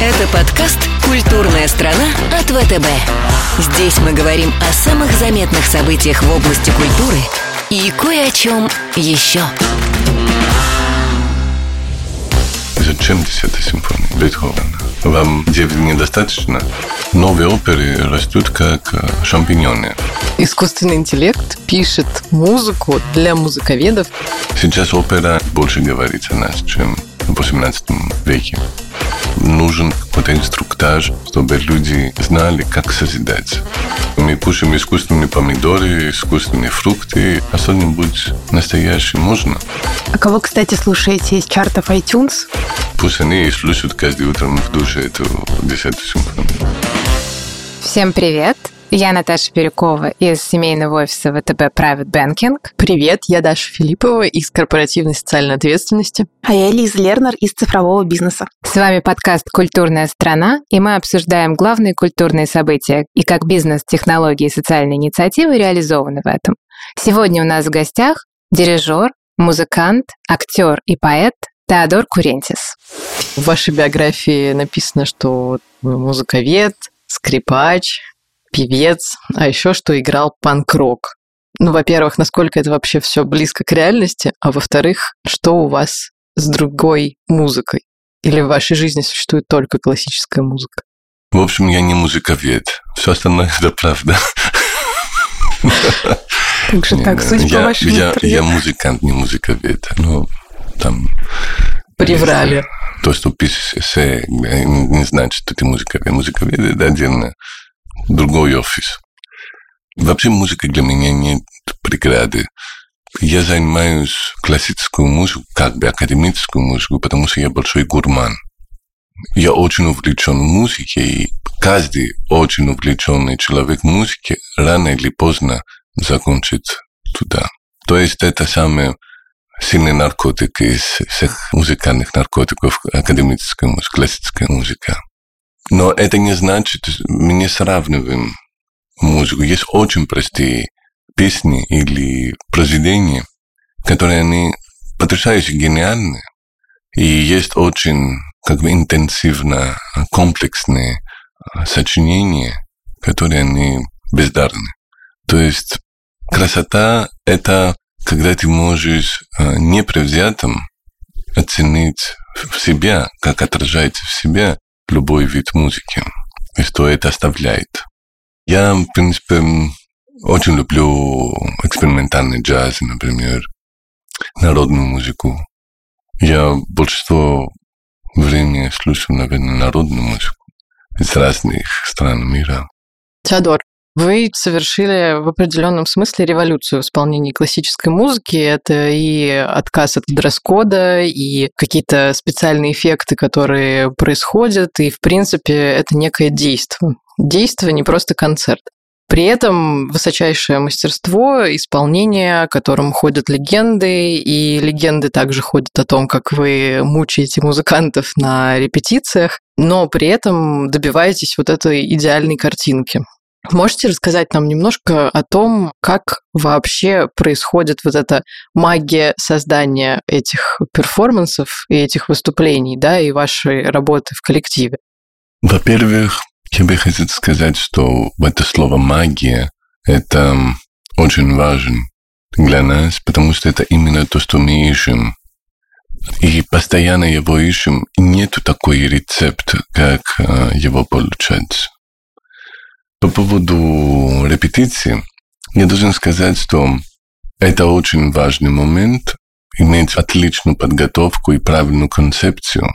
Это подкаст «Культурная страна» от ВТБ. Здесь мы говорим о самых заметных событиях в области культуры и кое о чем еще. Зачем десятая симфония Бетховена? Вам девять недостаточно? Новые оперы растут как э, шампиньоны. Искусственный интеллект пишет музыку для музыковедов. Сейчас опера больше говорит о нас, чем в 18 веке нужен какой-то инструктаж, чтобы люди знали, как созидать. Мы пушим искусственные помидоры, искусственные фрукты, а что-нибудь настоящее можно. А кого, кстати, слушаете из чартов iTunes? Пусть они слушают каждый утром в душе эту десятую симфонию. Всем привет! Я Наташа Бирюкова из семейного офиса ВТБ Private Banking. Привет, я Даша Филиппова из корпоративной социальной ответственности. А я Лиза Лернер из цифрового бизнеса. С вами подкаст «Культурная страна», и мы обсуждаем главные культурные события и как бизнес, технологии и социальные инициативы реализованы в этом. Сегодня у нас в гостях дирижер, музыкант, актер и поэт Теодор Курентис. В вашей биографии написано, что вы музыковед, скрипач, певец, а еще что играл панк-рок. Ну, во-первых, насколько это вообще все близко к реальности, а во-вторых, что у вас с другой музыкой? Или в вашей жизни существует только классическая музыка? В общем, я не музыковед. Все остальное это правда. Как же так, судя по вашему я, я музыкант, не музыковед. Ну, там... Приврали. То, что пишешь эссе, не значит, что ты музыковед. Музыковед – это отдельно другой офис. Вообще музыка для меня нет преграды. Я занимаюсь классическую музыку, как бы академическую музыку, потому что я большой гурман. Я очень увлечен музыкой, и каждый очень увлеченный человек музыки рано или поздно закончит туда. То есть это самый сильный наркотик из всех музыкальных наркотиков, академическая музыка, классическая музыка. Но это не значит, мы не сравниваем музыку. Есть очень простые песни или произведения, которые они потрясающе гениальны. И есть очень как бы интенсивно комплексные а, сочинения, которые они бездарны. То есть красота – это когда ты можешь а, непредвзятым оценить в себя, как отражается в себе любой вид музыки что это оставляет. Я, в принципе, очень люблю экспериментальный джаз, например, народную музыку. Я большинство времени слушаю, наверное, народную музыку из разных стран мира. Теодор, вы совершили в определенном смысле революцию в исполнении классической музыки. Это и отказ от дресс-кода, и какие-то специальные эффекты, которые происходят, и, в принципе, это некое действие. Действие, не просто концерт. При этом высочайшее мастерство, исполнение, о котором ходят легенды, и легенды также ходят о том, как вы мучаете музыкантов на репетициях, но при этом добиваетесь вот этой идеальной картинки. Можете рассказать нам немножко о том, как вообще происходит вот эта магия создания этих перформансов и этих выступлений, да, и вашей работы в коллективе? Во-первых, я бы хотел сказать, что это слово «магия» — это очень важно для нас, потому что это именно то, что мы ищем. И постоянно его ищем. Нету такой рецепт, как э, его получать. По поводу репетиции, я должен сказать, что это очень важный момент, иметь отличную подготовку и правильную концепцию,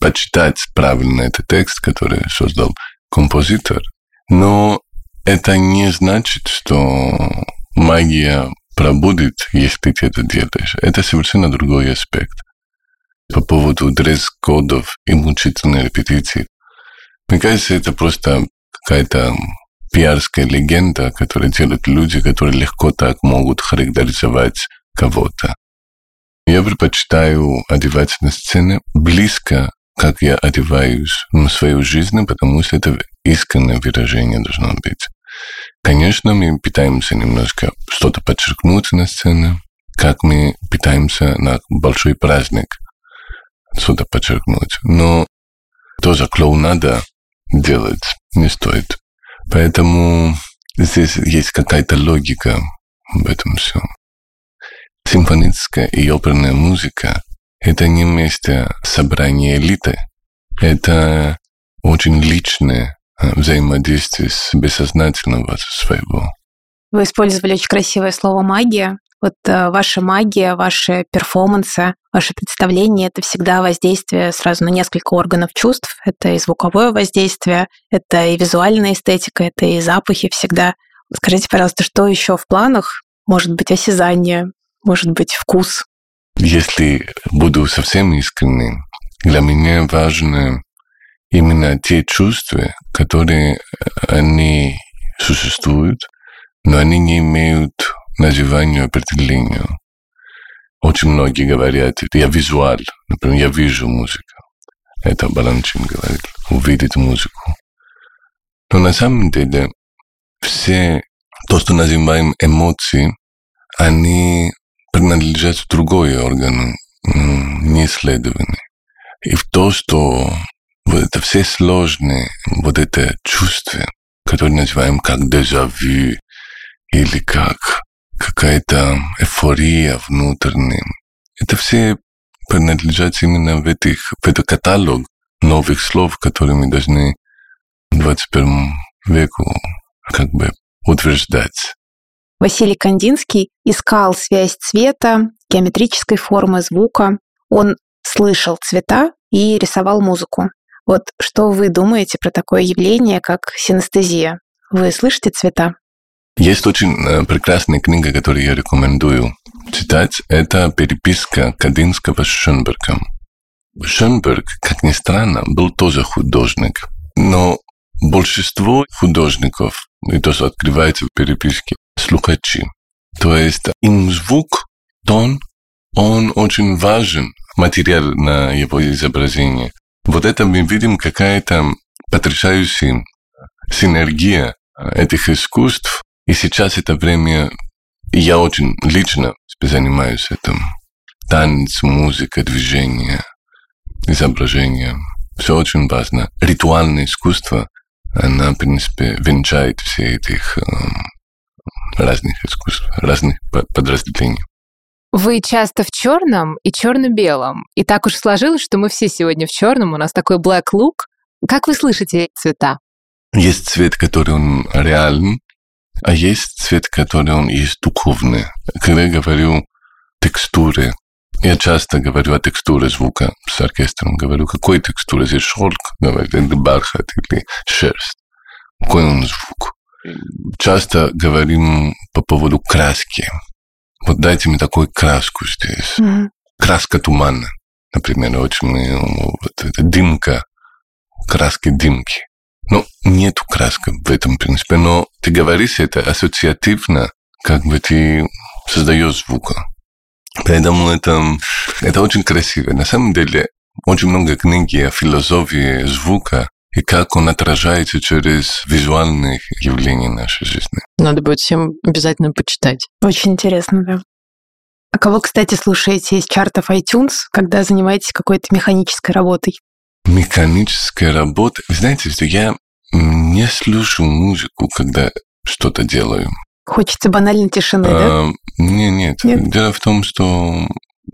почитать правильно этот текст, который создал композитор. Но это не значит, что магия пробудет, если ты это делаешь. Это совершенно другой аспект. По поводу дресс-кодов и мучительной репетиции. Мне кажется, это просто какая-то пиарская легенда, которую делают люди, которые легко так могут характеризовать кого-то. Я предпочитаю одеваться на сцене близко, как я одеваюсь в свою жизнь, потому что это искреннее выражение должно быть. Конечно, мы пытаемся немножко что-то подчеркнуть на сцене, как мы пытаемся на большой праздник что-то подчеркнуть. Но тоже клоунада делать не стоит. Поэтому здесь есть какая-то логика в этом всем. Симфоническая и оперная музыка – это не место собрания элиты, это очень личное взаимодействие с бессознательного своего. Вы использовали очень красивое слово «магия». Вот э, ваша магия, ваши перформансы, ваше представление — это всегда воздействие сразу на несколько органов чувств. Это и звуковое воздействие, это и визуальная эстетика, это и запахи всегда. Скажите, пожалуйста, что еще в планах? Может быть, осязание, может быть, вкус? Если буду совсем искренним, для меня важно именно те чувства, которые э, они существуют, но они не имеют названию, определению. Очень многие говорят, я визуал, например, я вижу музыку. Это Баланчин говорит, увидеть музыку. Но на самом деле все то, что называем эмоции, они принадлежат другой органу, не исследованный. И в то, что вот это все сложные, вот это чувство, которое называем как дежавю, или как какая-то эйфория внутренняя. Это все принадлежат именно в, этих, в этот каталог новых слов, которые мы должны в 21 веку как бы утверждать. Василий Кандинский искал связь цвета, геометрической формы, звука. Он слышал цвета и рисовал музыку. Вот что вы думаете про такое явление, как синестезия? Вы слышите цвета? Есть очень э, прекрасная книга, которую я рекомендую читать. Это переписка Кадинского с Шенбергом. Шенберг, как ни странно, был тоже художник. Но большинство художников, и то, что открывается в переписке, слухачи. То есть им звук, тон, он очень важен, материал на его изображение. Вот это мы видим какая-то потрясающая синергия этих искусств. И сейчас это время, я очень лично занимаюсь этим. Танец, музыка, движение, изображение. Все очень важно. Ритуальное искусство, она, в принципе, венчает все этих э, разных искусств, разных подразделений. Вы часто в черном и черно-белом. И так уж сложилось, что мы все сегодня в черном, у нас такой black look. Как вы слышите цвета? Есть цвет, который он реальный, а есть цвет, который он есть духовный. Когда я говорю текстуры, я часто говорю о текстуре звука с оркестром. Говорю, какой текстура? Здесь шелк, говорит, или бархат, или шерсть. Какой он звук? Часто говорим по поводу краски. Вот дайте мне такую краску здесь. Mm-hmm. Краска тумана, например, очень вот это дымка, краски дымки. Ну, нету краски в этом принципе, но ты говоришь это ассоциативно, как бы ты создаешь звука. Поэтому это, это очень красиво. На самом деле, очень много книги о философии звука и как он отражается через визуальные явления нашей жизни. Надо будет всем обязательно почитать. Очень интересно, да. А кого, кстати, слушаете из чартов iTunes, когда занимаетесь какой-то механической работой? Механическая работа. Вы знаете, что я не слушаю музыку, когда что-то делаю. Хочется банальной тишины, а, да? Не, нет. нет. Дело в том, что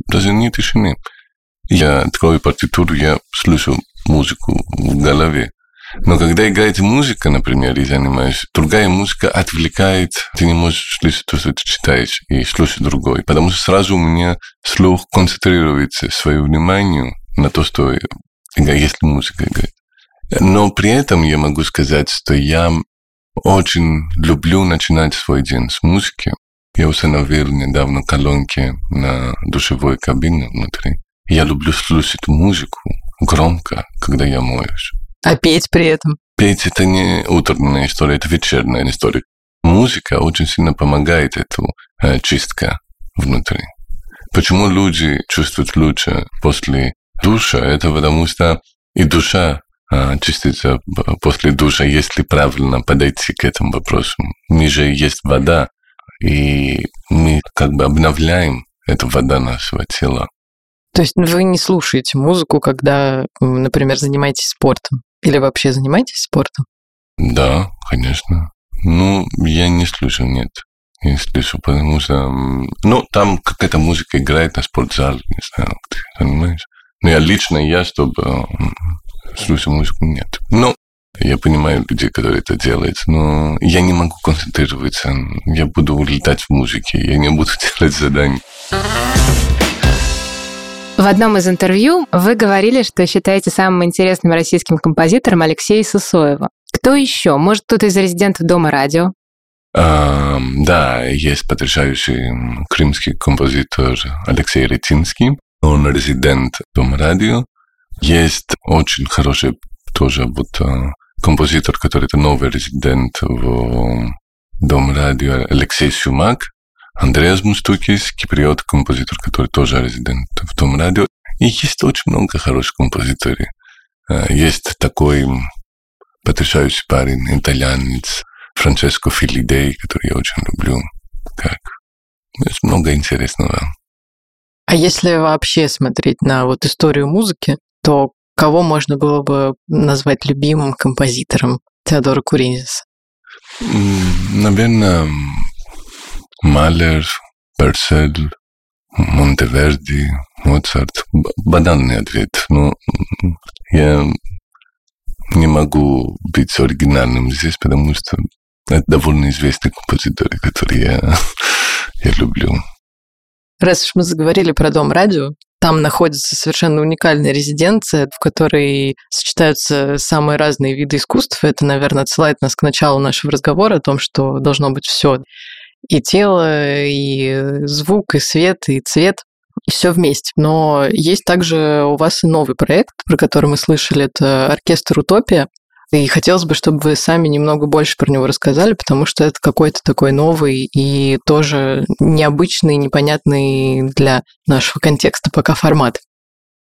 даже не тишины. Я открою партитуру, я слушаю музыку в голове. Но когда играет музыка, например, и занимаюсь, другая музыка отвлекает, ты не можешь слышать то, что ты читаешь, и слушать другой. Потому что сразу у меня слух концентрируется свое внимание на то, что если музыка играет. Но при этом я могу сказать, что я очень люблю начинать свой день с музыки. Я установил недавно колонки на душевой кабине внутри. Я люблю слушать музыку громко, когда я моюсь. А петь при этом? Петь – это не утренняя история, это вечерняя история. Музыка очень сильно помогает эту э, чистка внутри. Почему люди чувствуют лучше после душа? Это потому что и душа э, чистится после душа, если правильно подойти к этому вопросу. Мы же есть вода, и мы как бы обновляем эту вода нашего тела. То есть вы не слушаете музыку, когда, например, занимаетесь спортом? Или вообще занимаетесь спортом? Да, конечно. Ну, я не слушаю, нет. Не слышу, потому что... Ну, там какая-то музыка играет на спортзале, не знаю, ты понимаешь? Но я лично, я, чтобы слушать музыку, нет. Ну, я понимаю людей, которые это делают, но я не могу концентрироваться. Я буду улетать в музыке, я не буду делать задания. В одном из интервью вы говорили, что считаете самым интересным российским композитором Алексея Сысоева. Кто еще? Может, кто-то из резидентов Дома радио? А, да, есть потрясающий крымский композитор Алексей Ретинский. Он резидент Дома радио. Есть очень хороший тоже вот композитор, который это новый резидент в Дом радио Алексей Сюмак. Андреас Мустукис, киприот, композитор, который тоже резидент в Дом радио. И есть очень много хороших композиторов. Есть такой потрясающий парень, итальянец, Франческо Филидей, который я очень люблю. Как? Есть много интересного. А если вообще смотреть на вот историю музыки, то кого можно было бы назвать любимым композитором Теодора Куринзиса? Наверное, Малер, Персель, Монтеверди, Моцарт. Банальный ответ. Но я не могу быть оригинальным здесь, потому что это довольно известный композитор, который я, я люблю. Раз уж мы заговорили про Дом радио, там находится совершенно уникальная резиденция, в которой сочетаются самые разные виды искусств. Это, наверное, отсылает нас к началу нашего разговора о том, что должно быть все. И тело, и звук, и свет, и цвет и все вместе. Но есть также у вас и новый проект, про который мы слышали, это оркестр «Утопия». И хотелось бы, чтобы вы сами немного больше про него рассказали, потому что это какой-то такой новый и тоже необычный, непонятный для нашего контекста пока формат.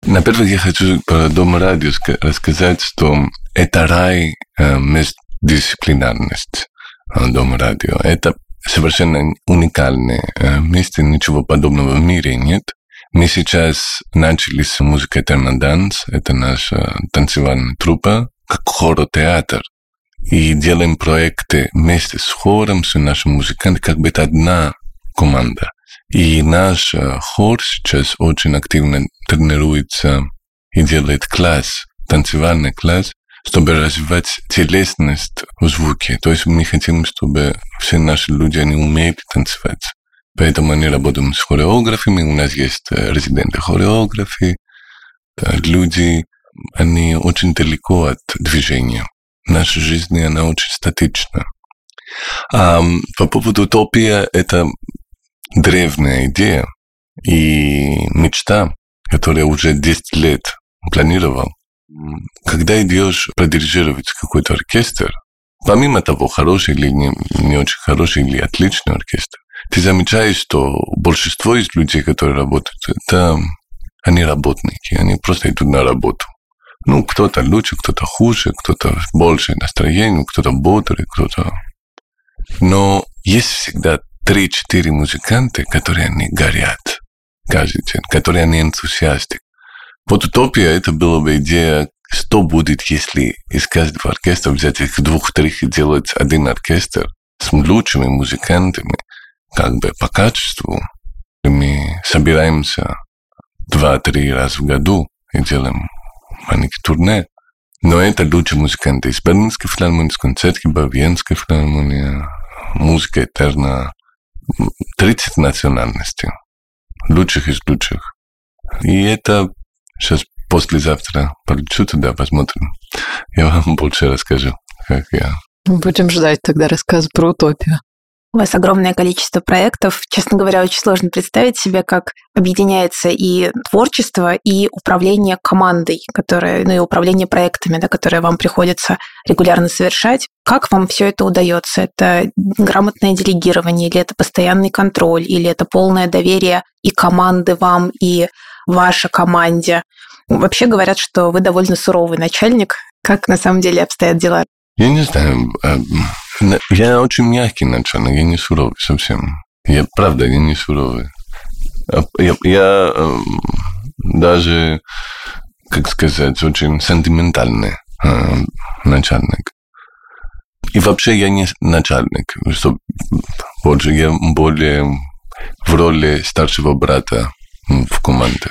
На первых я хочу про Дом радио рассказать, что это рай э, междисциплинарность э, Дом радио. Это совершенно уникальное э, место, ничего подобного в мире нет. Мы сейчас начали с музыкой Термоданс, это наша танцевальная труппа, как хоротеатр. И делаем проекты вместе с хором, с нашими музыкантами, как бы это одна команда. И наш хор сейчас очень активно тренируется и делает класс, танцевальный класс, чтобы развивать телесность в звуке. То есть мы хотим, чтобы все наши люди, они умеют танцевать. Поэтому они работают с хореографами, у нас есть резиденты хореографии, люди, они очень далеко от движения. Наша жизнь, она очень статична. А по поводу утопия, это древняя идея и мечта, которая уже 10 лет планировал. Когда идешь продирижировать какой-то оркестр, помимо того, хороший или не, не очень хороший или отличный оркестр, ты замечаешь, что большинство из людей, которые работают, это они работники, они просто идут на работу. Ну, кто-то лучше, кто-то хуже, кто-то больше настроения, кто-то бодрый, кто-то... Но есть всегда 3-4 музыканта, которые они горят каждый день, которые они энтузиасты. Вот утопия это была бы идея, что будет, если из каждого оркестра взять их двух-трех и делать один оркестр с лучшими музыкантами, как бы по качеству. Мы собираемся два-три раза в году и делаем маленький турне. Но это лучшие музыканты из Берлинской филармонии, из концертки Бавиенской филармонии, музыка этерна, 30 национальностей, лучших из лучших. И это сейчас послезавтра полечу туда, посмотрим. Я вам больше расскажу, как я. Будем ждать тогда рассказ про утопию. У вас огромное количество проектов. Честно говоря, очень сложно представить себе, как объединяется и творчество, и управление командой, которое, ну и управление проектами, да, которые вам приходится регулярно совершать. Как вам все это удается? Это грамотное делегирование, или это постоянный контроль, или это полное доверие и команды вам, и вашей команде? Вообще говорят, что вы довольно суровый начальник. Как на самом деле обстоят дела? Я не знаю. Я очень мягкий начальник, я не суровый совсем. Я, правда, я не суровый. Я, я даже, как сказать, очень сентиментальный начальник. И вообще я не начальник, что больше я более в роли старшего брата в команде.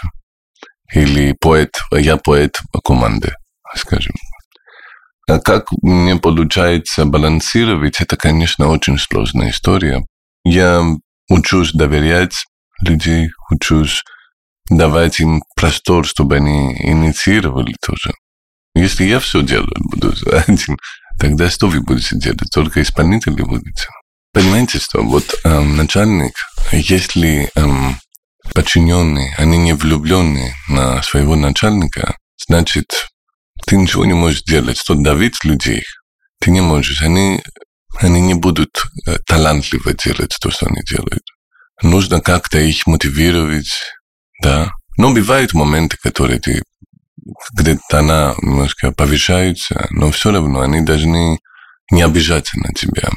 Или поэт, я поэт команды, скажем. А как мне получается балансировать, это, конечно, очень сложная история. Я учусь доверять людей, учусь давать им простор, чтобы они инициировали тоже. Если я все делаю, буду один, тогда что вы будете делать? Только исполнители будете. Понимаете, что вот э, начальник, если э, подчиненные, они не влюбленные на своего начальника, значит, ты ничего не можешь делать, что давить людей. Ты не можешь. Они, они не будут э, талантливо делать то, что они делают. Нужно как-то их мотивировать, да. Но бывают моменты, которые ты где-то она немножко повышается, но все равно они должны не обижаться на тебя.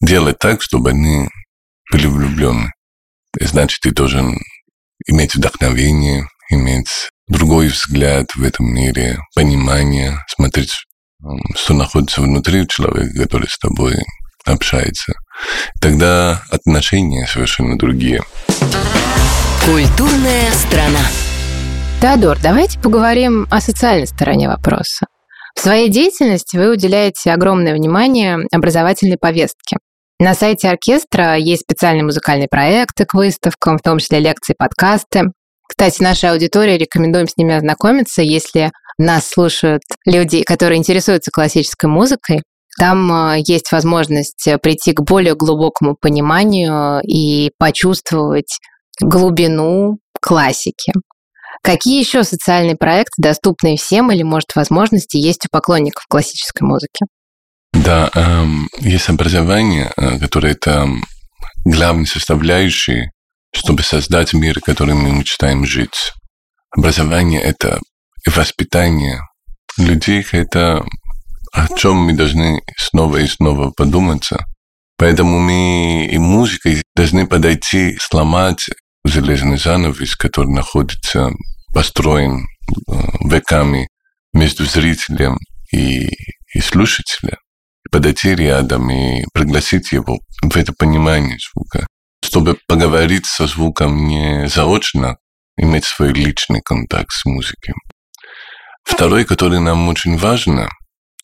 Делать так, чтобы они были влюблены. Значит, ты должен иметь вдохновение, иметь другой взгляд в этом мире, понимание, смотреть, что находится внутри человека, который с тобой общается. Тогда отношения совершенно другие. Культурная страна. Теодор, давайте поговорим о социальной стороне вопроса. В своей деятельности вы уделяете огромное внимание образовательной повестке. На сайте оркестра есть специальные музыкальные проекты к выставкам, в том числе лекции, подкасты. Кстати, нашей аудитории рекомендуем с ними ознакомиться, если нас слушают люди, которые интересуются классической музыкой. Там э, есть возможность прийти к более глубокому пониманию и почувствовать глубину классики. Какие еще социальные проекты, доступные всем или, может, возможности есть у поклонников классической музыки? Да, эм, есть образование, э, которое это главной составляющей, чтобы создать мир, в котором мы мечтаем жить. Образование – это воспитание людей, это о чем мы должны снова и снова подуматься. Поэтому мы и музыкой должны подойти, сломать железный занавес, который находится построен э, веками между зрителем и, и слушателем, подойти рядом и пригласить его в это понимание звука, чтобы поговорить со звуком не заочно, иметь свой личный контакт с музыкой. Второй, который нам очень важно,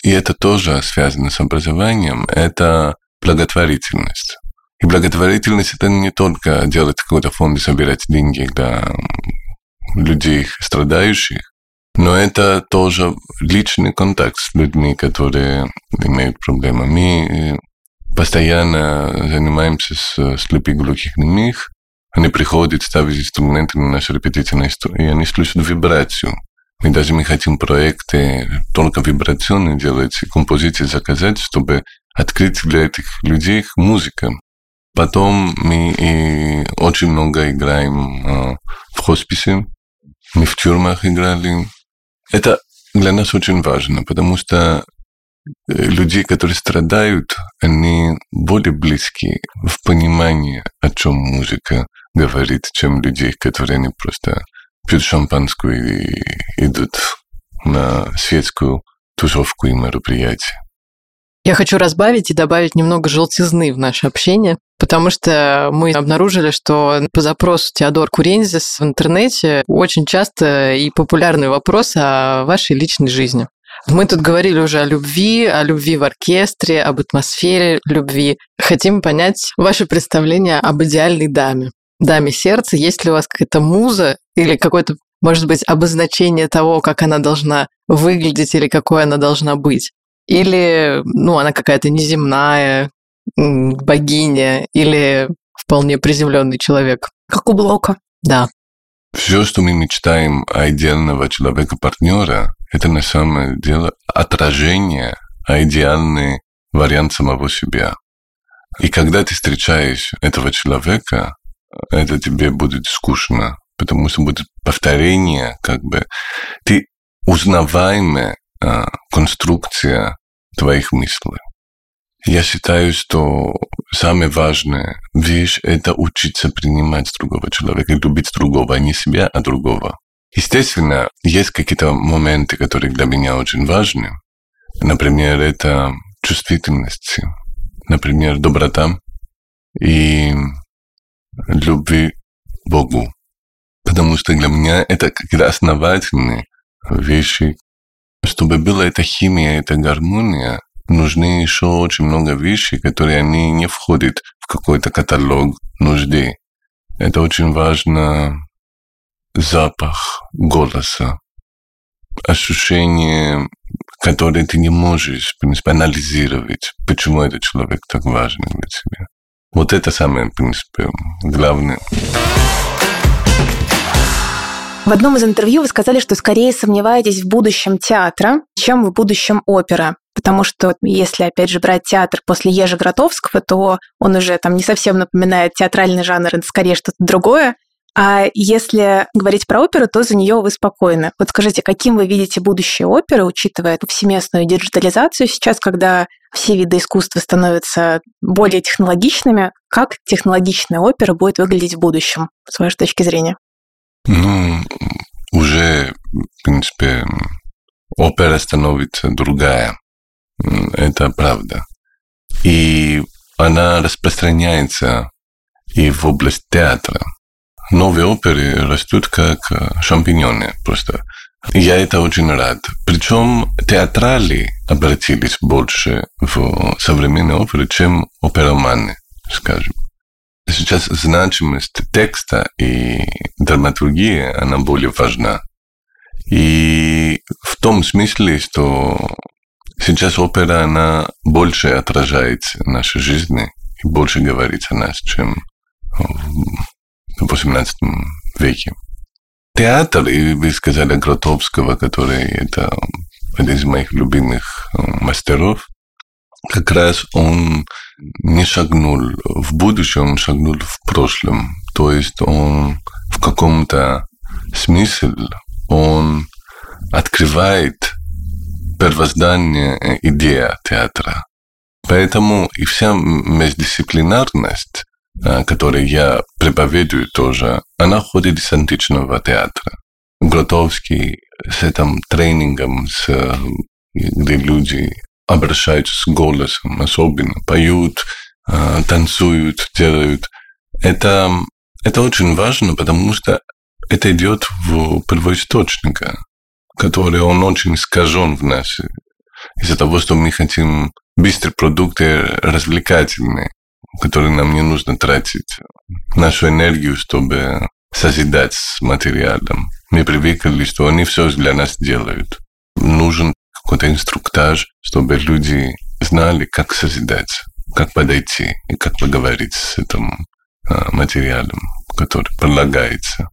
и это тоже связано с образованием, это благотворительность. И благотворительность это не только делать какой-то фонд и собирать деньги для людей страдающих, но это тоже личный контакт с людьми, которые имеют проблемы. Мы э, постоянно занимаемся с слепоглухих немых. Они приходят, ставят инструменты на наши репетиции, и они слушают вибрацию. Мы даже мы хотим проекты только вибрационные делать, композиции заказать, чтобы открыть для этих людей музыка. Потом мы и очень много играем э, в хосписе, мы в тюрьмах играли. Это для нас очень важно, потому что люди, которые страдают, они более близки в понимании, о чем музыка говорит, чем людей, которые они просто пьют шампанскую и идут на светскую тусовку и мероприятие. Я хочу разбавить и добавить немного желтизны в наше общение, потому что мы обнаружили, что по запросу Теодор Курензис в интернете очень часто и популярный вопрос о вашей личной жизни. Мы тут говорили уже о любви, о любви в оркестре, об атмосфере любви. Хотим понять ваше представление об идеальной даме. Даме сердца, есть ли у вас какая-то муза или какое-то, может быть, обозначение того, как она должна выглядеть или какой она должна быть? Или, ну, она какая-то неземная, богиня, или вполне приземленный человек. Как у Блока. Да. Все, что мы мечтаем о идеального человека-партнера, это на самом деле отражение, а идеальный вариант самого себя. И когда ты встречаешь этого человека, это тебе будет скучно, потому что будет повторение, как бы ты узнаваемая а, конструкция твоих мыслей. Я считаю, что самое важное вещь – это учиться принимать другого человека, любить другого, а не себя, а другого. Естественно, есть какие-то моменты, которые для меня очень важны. Например, это чувствительность, например, доброта и любви Богу. Потому что для меня это какие-то основательные вещи. Чтобы была эта химия, эта гармония, нужны еще очень много вещей, которые они не входят в какой-то каталог нужды. Это очень важно запах голоса, ощущение, которое ты не можешь, в принципе, анализировать, почему этот человек так важен для тебя. Вот это самое, в принципе, главное. В одном из интервью вы сказали, что скорее сомневаетесь в будущем театра, чем в будущем оперы. Потому что если, опять же, брать театр после Ежи Гротовского, то он уже там не совсем напоминает театральный жанр, это скорее что-то другое. А если говорить про оперу, то за нее вы спокойны. Вот скажите, каким вы видите будущее оперы, учитывая повсеместную диджитализацию сейчас, когда все виды искусства становятся более технологичными? Как технологичная опера будет выглядеть в будущем, с вашей точки зрения? Ну, уже, в принципе, опера становится другая. Это правда. И она распространяется и в область театра новые оперы растут как шампиньоны просто. Я это очень рад. Причем театрали обратились больше в современные оперы, чем опероманы, скажем. Сейчас значимость текста и драматургии, она более важна. И в том смысле, что сейчас опера, она больше отражает наши жизни и больше говорит о нас, чем в XVIII веке. Театр, и вы сказали Гротовского, который это один из моих любимых э, мастеров, как раз он не шагнул в будущее, он шагнул в прошлом. То есть он в каком-то смысле он открывает первоздание идея театра. Поэтому и вся междисциплинарность Э, который я проповедую тоже, она ходит из античного театра. Гротовский с этим тренингом, с, где люди обращаются с голосом, особенно поют, э, танцуют, делают. Это, это очень важно, потому что это идет в первоисточника, который он очень искажен в нас. Из-за того, что мы хотим быстрые продукты, развлекательные который нам не нужно тратить нашу энергию, чтобы созидать с материалом. Мы привыкли, что они все для нас делают. Нужен какой-то инструктаж, чтобы люди знали, как созидать, как подойти и как поговорить с этим а, материалом, который предлагается.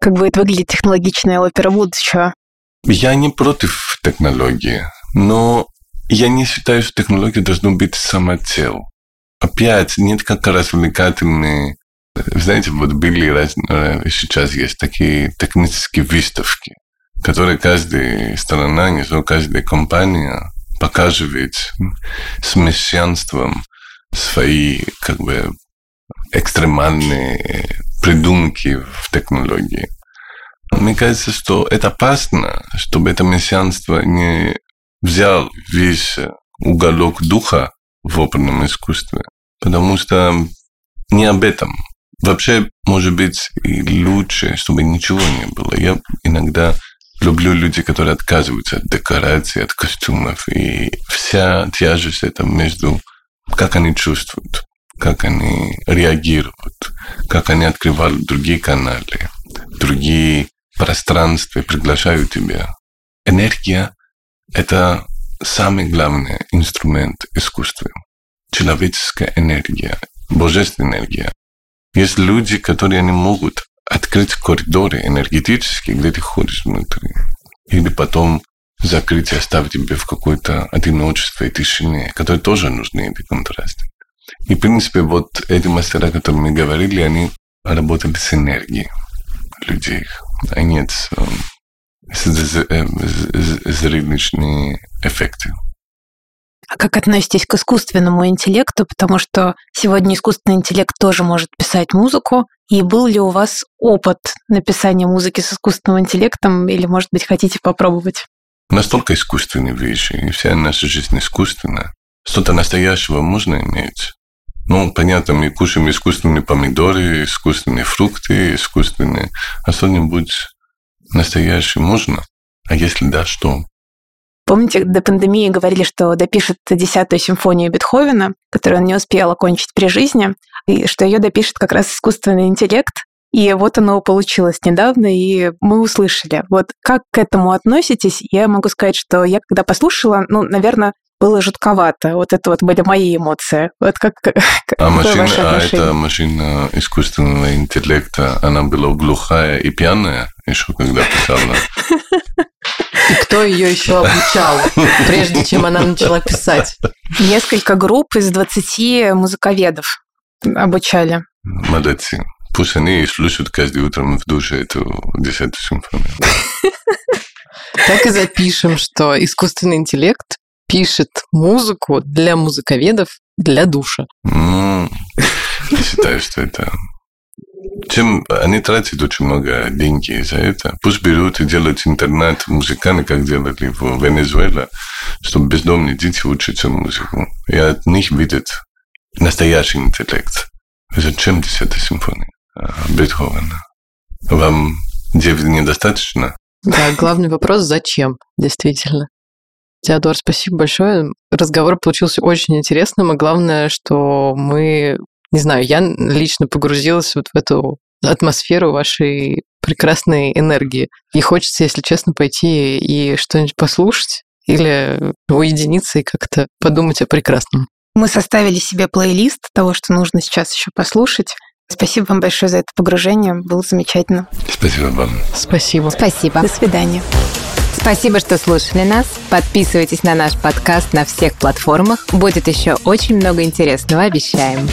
Как будет выглядеть технологичная опера будущего? Я не против технологии, но я не считаю, что технология должна быть самоцел опять нет как развлекательные знаете, вот были раз, сейчас есть такие технические выставки, которые каждая страна, не знаю, каждая компания показывает с мессианством свои как бы экстремальные придумки в технологии. Мне кажется, что это опасно, чтобы это мессианство не взял весь уголок духа в оперном искусстве. Потому что не об этом. Вообще, может быть, и лучше, чтобы ничего не было. Я иногда люблю людей, которые отказываются от декораций, от костюмов. И вся тяжесть это между как они чувствуют, как они реагируют, как они открывают другие каналы, другие пространства, приглашают тебя. Энергия – это самый главный инструмент искусства. Человеческая энергия, божественная энергия. Есть люди, которые не могут открыть коридоры энергетические, где ты ходишь внутри. Или потом закрыть и оставить тебя в какое-то одиночество и тишине, которые тоже нужны, эти контрасты. И, в принципе, вот эти мастера, о которых мы говорили, они работали с энергией людей, а с, зрелищные эффекты. А как относитесь к искусственному интеллекту? Потому что сегодня искусственный интеллект тоже может писать музыку, И был ли у вас опыт написания музыки с искусственным интеллектом, или, может быть, хотите попробовать? Настолько искусственные вещи, и вся наша жизнь искусственна. Что-то настоящего можно иметь. Ну, понятно, мы кушаем искусственные помидоры, искусственные фрукты, искусственные. А что-нибудь настоящее можно? А если да, что? Помните, до пандемии говорили, что допишет десятую симфонию Бетховена, которую он не успел окончить при жизни, и что ее допишет как раз искусственный интеллект. И вот оно получилось недавно, и мы услышали. Вот как к этому относитесь? Я могу сказать, что я когда послушала, ну, наверное, было жутковато. Вот это вот были мои эмоции. Вот как, а машина, а эта машина искусственного интеллекта, она была глухая и пьяная еще когда писала? И кто ее еще обучал, прежде чем она начала писать? Несколько групп из 20 музыковедов обучали. Молодцы. Пусть они слушают каждый утром в душе эту десятую симфонию. Так и запишем, что искусственный интеллект пишет музыку для музыковедов для душа. Я считаю, что это чем они тратят очень много денег за это. Пусть берут и делают интернет музыканты, как делали в Венесуэле, чтобы бездомные дети учатся музыку. И от них видят настоящий интеллект. Зачем десятая симфония Бетховена? Вам девять недостаточно? Да, главный вопрос – зачем, действительно. Теодор, спасибо большое. Разговор получился очень интересным, и главное, что мы не знаю, я лично погрузилась вот в эту атмосферу вашей прекрасной энергии. И хочется, если честно, пойти и что-нибудь послушать или уединиться и как-то подумать о прекрасном. Мы составили себе плейлист того, что нужно сейчас еще послушать. Спасибо вам большое за это погружение. Было замечательно. Спасибо вам. Спасибо. Спасибо. До свидания. Спасибо, что слушали нас. Подписывайтесь на наш подкаст на всех платформах. Будет еще очень много интересного, обещаем.